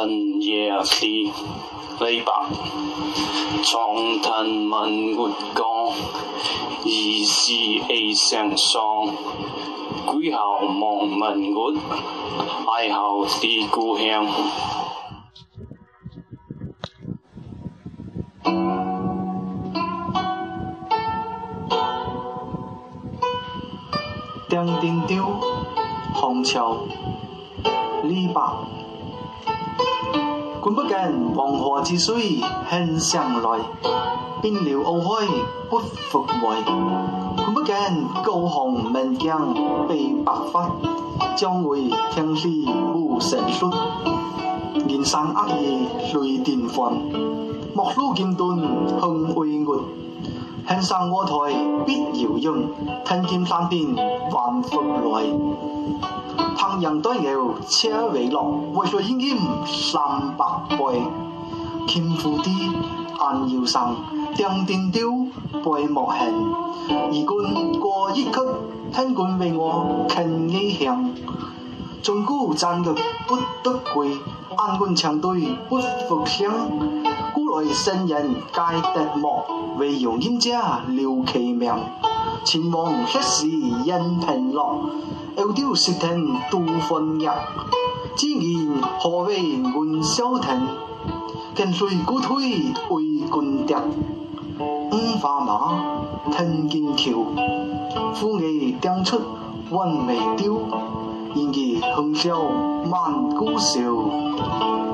等夜里李白，长叹问月光，疑是悲上霜。归后望问月，哀后思故乡。丁丁丢，红桥，李白。君不见黄河之水向上来，奔流洱海不复回。君不见高雄名将被白发，将会天时无成数。人生恶夜泪点翻，莫路剑盾恨为月。向上我台必摇扬，听见山边还复来。烹羊对牛车为乐，为水烟烟三百倍。牵夫地暗摇声，丁丁丢背莫行。而君过一曲，听君为我倾意向。钟鼓战乐不得归，暗君长对不复响。为圣人皆得莫，惟用阴者留其名。秦王昔时因平乐，翱丢石亭度分日。只言何为元宵亭？近水孤推为君笛。五花马，听剑桥，虎牙钉出韵未丢。然而香消万古愁。